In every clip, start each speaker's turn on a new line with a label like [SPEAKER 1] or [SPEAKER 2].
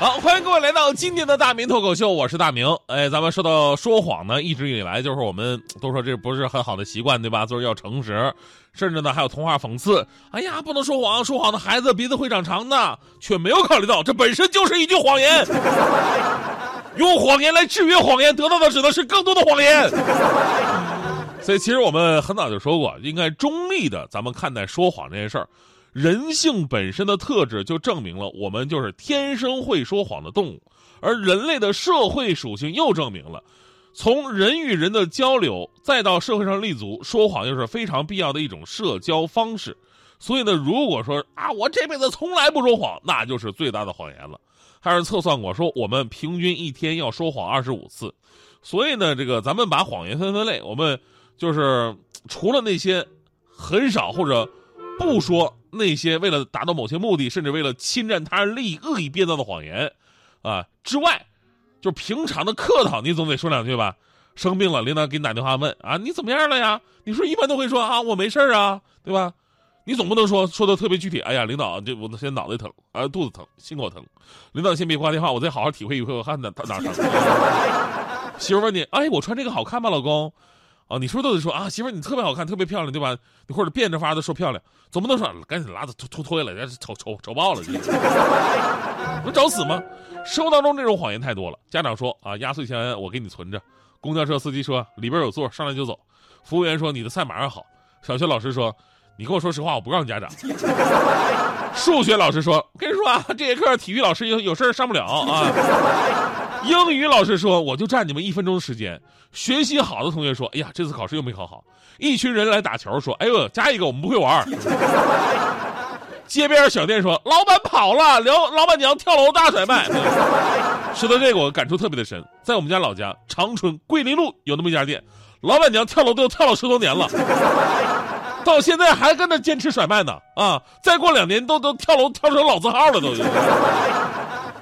[SPEAKER 1] 好，欢迎各位来到今天的大明脱口秀，我是大明。哎，咱们说到说谎呢，一直以来就是我们都说这不是很好的习惯，对吧？就是要诚实，甚至呢还有童话讽刺。哎呀，不能说谎，说谎的孩子鼻子会长长的，却没有考虑到这本身就是一句谎言。用谎言来制约谎言，得到的只能是更多的谎言。所以，其实我们很早就说过，应该中立的咱们看待说谎这件事儿。人性本身的特质就证明了我们就是天生会说谎的动物，而人类的社会属性又证明了，从人与人的交流再到社会上立足，说谎又是非常必要的一种社交方式。所以呢，如果说啊，我这辈子从来不说谎，那就是最大的谎言了。还是测算过说，我们平均一天要说谎二十五次。所以呢，这个咱们把谎言分分类，我们就是除了那些很少或者不说。那些为了达到某些目的，甚至为了侵占他人利益恶意编造的谎言，啊之外，就平常的客套，你总得说两句吧。生病了，领导给你打电话问啊，你怎么样了呀？你说一般都会说啊，我没事啊，对吧？你总不能说说的特别具体。哎呀，领导，这我现在脑袋疼啊，肚子疼，心口疼。领导先别挂电话，我再好好体会一会我看哪哪疼。媳妇问你，哎，我穿这个好看吗，老公？啊，你是不是都得说啊，媳妇你特别好看，特别漂亮，对吧？你或者变着法的说漂亮，总不能说赶紧拉着脱脱脱下来，丑丑丑爆了，能找死吗？生活当中这种谎言太多了。家长说啊，压岁钱我给你存着。公交车司机说里边有座，上来就走。服务员说你的菜马上好。小学老师说，你跟我说实话，我不告诉家长。数学老师说，跟你说啊，这节课体育老师有有事上不了啊。英语老师说：“我就占你们一分钟的时间。”学习好的同学说：“哎呀，这次考试又没考好。”一群人来打球说：“哎呦，加一个，我们不会玩。”街边小店说：“老板跑了，老老板娘跳楼大甩卖。”说到这个，我感触特别的深。在我们家老家长春桂林路有那么一家店，老板娘跳楼都跳了十多年了，到现在还跟那坚持甩卖呢。啊，再过两年都都跳楼跳成老字号了都。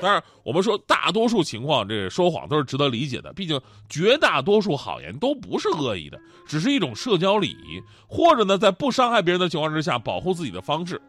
[SPEAKER 1] 当然，我们说大多数情况，这说谎都是值得理解的。毕竟绝大多数好言都不是恶意的，只是一种社交礼仪，或者呢，在不伤害别人的情况之下保护自己的方式。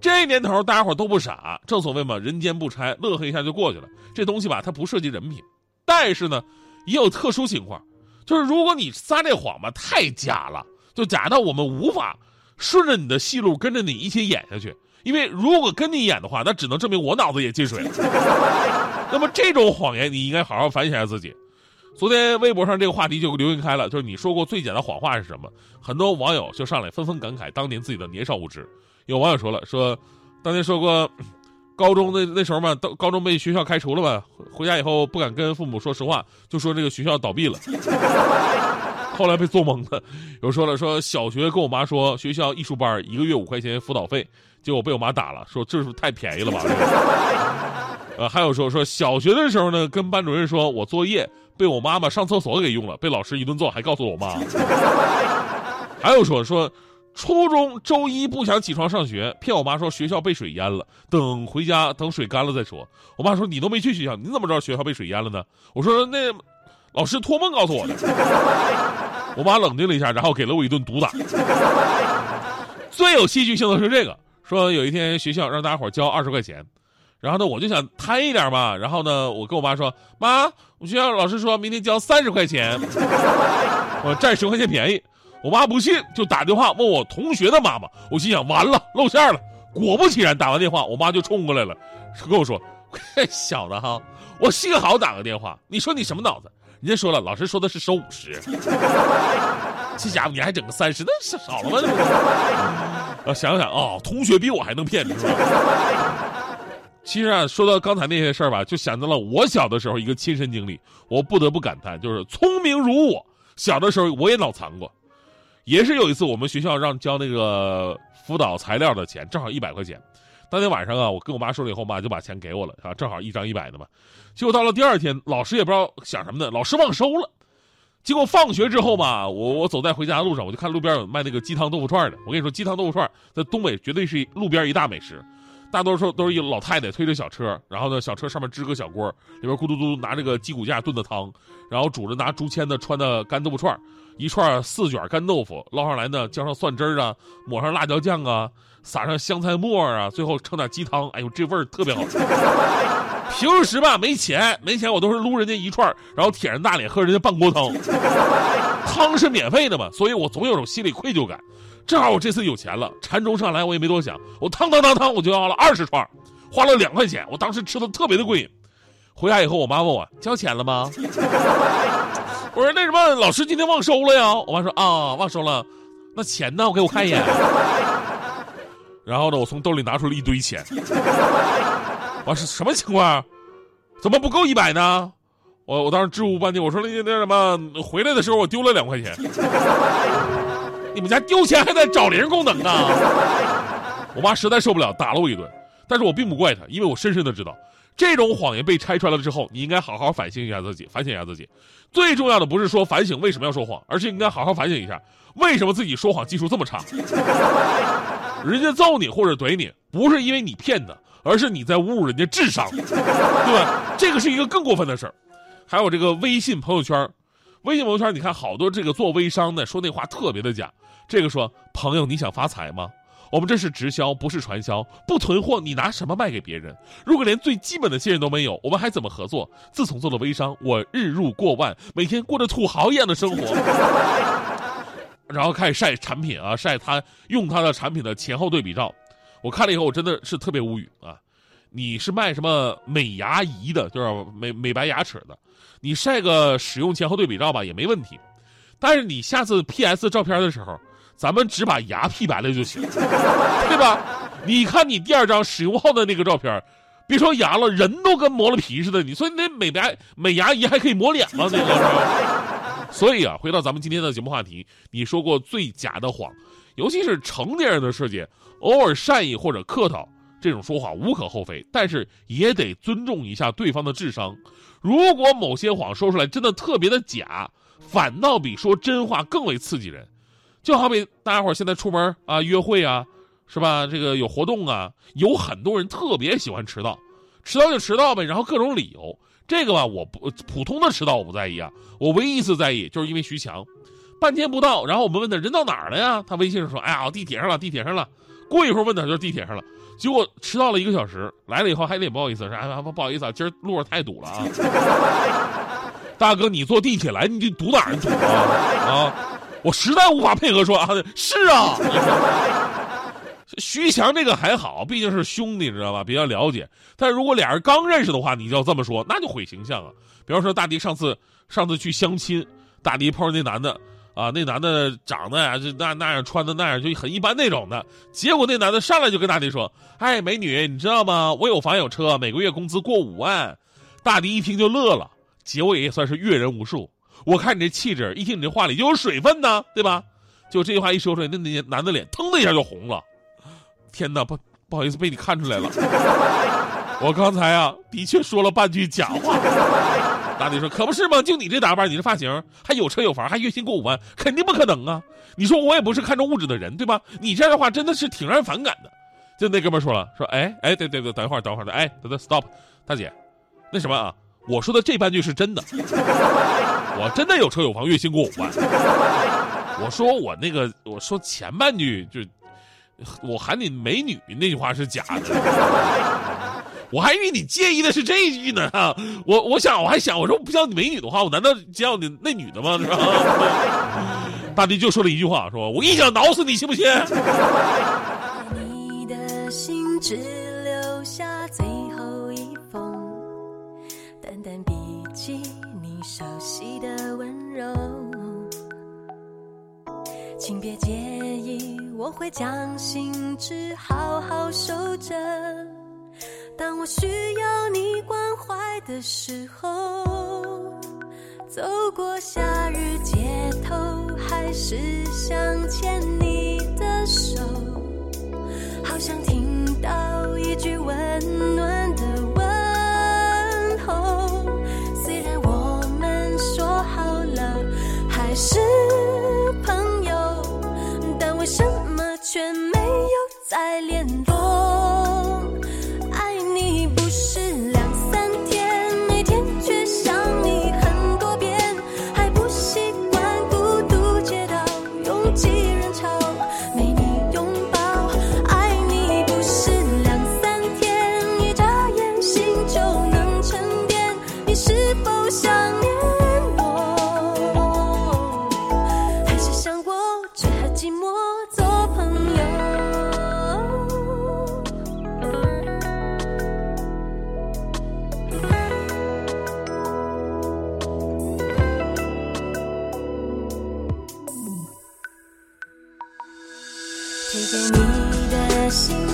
[SPEAKER 1] 这年头，大家伙都不傻，正所谓嘛，人间不拆，乐呵一下就过去了。这东西吧，它不涉及人品。但是呢，也有特殊情况，就是如果你撒这谎吧，太假了，就假到我们无法顺着你的戏路跟着你一起演下去。因为如果跟你演的话，那只能证明我脑子也进水了。那么这种谎言，你应该好好反省一下自己。昨天微博上这个话题就流行开了，就是你说过最假的谎话是什么？很多网友就上来纷纷感慨当年自己的年少无知。有网友说了，说当年说过，高中那那时候嘛，高高中被学校开除了嘛，回家以后不敢跟父母说实话，就说这个学校倒闭了。后来被做懵了。有说了，说小学跟我妈说学校艺术班一个月五块钱辅导费。结果被我妈打了，说这是太便宜了吧？呃，还有说说小学的时候呢，跟班主任说我作业被我妈妈上厕所给用了，被老师一顿揍，还告诉我妈。还有说说初中周一不想起床上学，骗我妈说学校被水淹了，等回家等水干了再说。我妈说你都没去学校，你怎么知道学校被水淹了呢？我说那老师托梦告诉我的。我妈冷静了一下，然后给了我一顿毒打。最有戏剧性的是这个。说有一天学校让大家伙交二十块钱，然后呢我就想贪一点嘛，然后呢我跟我妈说，妈，我学校老师说明天交三十块钱，我占十块钱便宜。我妈不信，就打电话问我同学的妈妈。我心想完了露馅了。果不其然，打完电话，我妈就冲过来了，跟我说，小子哈，我幸好打个电话。你说你什么脑子？人家说了，老师说的是收五十，这家伙你还整个三十，那少少了吗？啊，想想啊，同学比我还能骗，是吧？其实啊，说到刚才那些事儿吧，就想到了我小的时候一个亲身经历，我不得不感叹，就是聪明如我，小的时候我也脑残过，也是有一次我们学校让交那个辅导材料的钱，正好一百块钱。当天晚上啊，我跟我妈说了以后，我妈就把钱给我了啊，正好一张一百的嘛。结果到了第二天，老师也不知道想什么的，老师忘收了。结果放学之后嘛，我我走在回家的路上，我就看路边有卖那个鸡汤豆腐串的。我跟你说，鸡汤豆腐串在东北绝对是路边一大美食。大多数都是一老太太推着小车，然后呢，小车上面支个小锅，里边咕嘟嘟拿这个鸡骨架炖的汤，然后煮着拿竹签子穿的干豆腐串一串四卷干豆腐捞上来呢，浇上蒜汁儿啊，抹上辣椒酱啊，撒上香菜末啊，最后盛点鸡汤，哎呦，这味儿特别好吃。平时吧没钱，没钱我都是撸人家一串，然后舔着大脸喝人家半锅汤。汤是免费的嘛，所以我总有种心理愧疚感。正好我这次有钱了，馋中上来，我也没多想，我汤汤汤汤我就要了二十串，花了两块钱，我当时吃的特别的过瘾。回家以后，我妈问我交钱了吗？我说那什么，老师今天忘收了呀。我妈说啊，忘收了，那钱呢？我给我看一眼。然后呢，我从兜里拿出了一堆钱。我说什么情况？怎么不够一百呢？我我当时支吾半天，我说那那什么，回来的时候我丢了两块钱。你们家丢钱还带找零功能呢？我妈实在受不了，打了我一顿。但是我并不怪他，因为我深深的知道，这种谎言被拆穿了之后，你应该好好反省一下自己，反省一下自己。最重要的不是说反省为什么要说谎，而是应该好好反省一下，为什么自己说谎技术这么差。人家揍你或者怼你，不是因为你骗的，而是你在侮辱人家智商，对吧？这个是一个更过分的事儿。还有这个微信朋友圈，微信朋友圈，你看好多这个做微商的说那话特别的假。这个说朋友，你想发财吗？我们这是直销，不是传销，不囤货，你拿什么卖给别人？如果连最基本的信任都没有，我们还怎么合作？自从做了微商，我日入过万，每天过着土豪一样的生活。然后开始晒产品啊，晒他用他的产品的前后对比照。我看了以后，我真的是特别无语啊！你是卖什么美牙仪的，就是美美白牙齿的？你晒个使用前后对比照吧，也没问题。但是你下次 PS 照片的时候，咱们只把牙 P 白了就行，对吧？你看你第二张使用后的那个照片，别说牙了，人都跟磨了皮似的。你说你那美白美牙仪还可以磨脸吗？那个，所以啊，回到咱们今天的节目话题，你说过最假的谎，尤其是成年人的世界，偶尔善意或者客套这种说谎无可厚非，但是也得尊重一下对方的智商。如果某些谎说出来真的特别的假，反倒比说真话更为刺激人。就好比大家伙现在出门啊，约会啊，是吧？这个有活动啊，有很多人特别喜欢迟到，迟到就迟到呗，然后各种理由。这个吧，我不普通的迟到我不在意啊，我唯一一次在意就是因为徐强，半天不到，然后我们问他人到哪儿了呀？他微信上说：“哎呀，我地铁上了，地铁上了。”过一会儿问他就是地铁上了，结果迟到了一个小时，来了以后还得不好意思说：“哎，不不好意思啊，今儿路上太堵了啊。”大哥，你坐地铁来，你堵哪儿堵啊？啊！我实在无法配合说啊，是啊。徐强这个还好，毕竟是兄弟，知道吧？比较了解。但如果俩人刚认识的话，你就要这么说，那就毁形象啊。比方说，大迪上次上次去相亲，大迪碰上那男的啊，那男的长得呀就那那样，穿的那样就很一般那种的。结果那男的上来就跟大迪说：“哎，美女，你知道吗？我有房有车，每个月工资过五万。”大迪一听就乐了，结果也算是阅人无数。我看你这气质，一听你这话里就有水分呢，对吧？就这句话一说出来，那那男的脸腾的一下就红了。天哪，不不好意思，被你看出来了。我刚才啊，的确说了半句假话。大迪说：“可不是吗？就你这打扮，你这发型，还有车有房，还月薪过五万，肯定不可能啊！你说我也不是看重物质的人，对吧？你这样的话真的是挺让人反感的。”就那哥们说了：“说哎哎，对对对，等一会儿等会儿的，哎，等等，stop，大姐，那什么啊？我说的这半句是真的。”我真的有车有房，月薪过五万。我说我那个，我说前半句就，我喊你美女那句话是假的。我还以为你介意的是这一句呢。我我想我还想，我说不叫你美女的话，我难道叫你那女的吗？是吧？大迪就说了一句话，说我一脚挠死你，信不信？你的心只请别介意，我会将心事好好守着。当我需要你关怀的时候，走过夏日街头，还是想牵你的手，好想听到一句温暖
[SPEAKER 2] 吹给你的信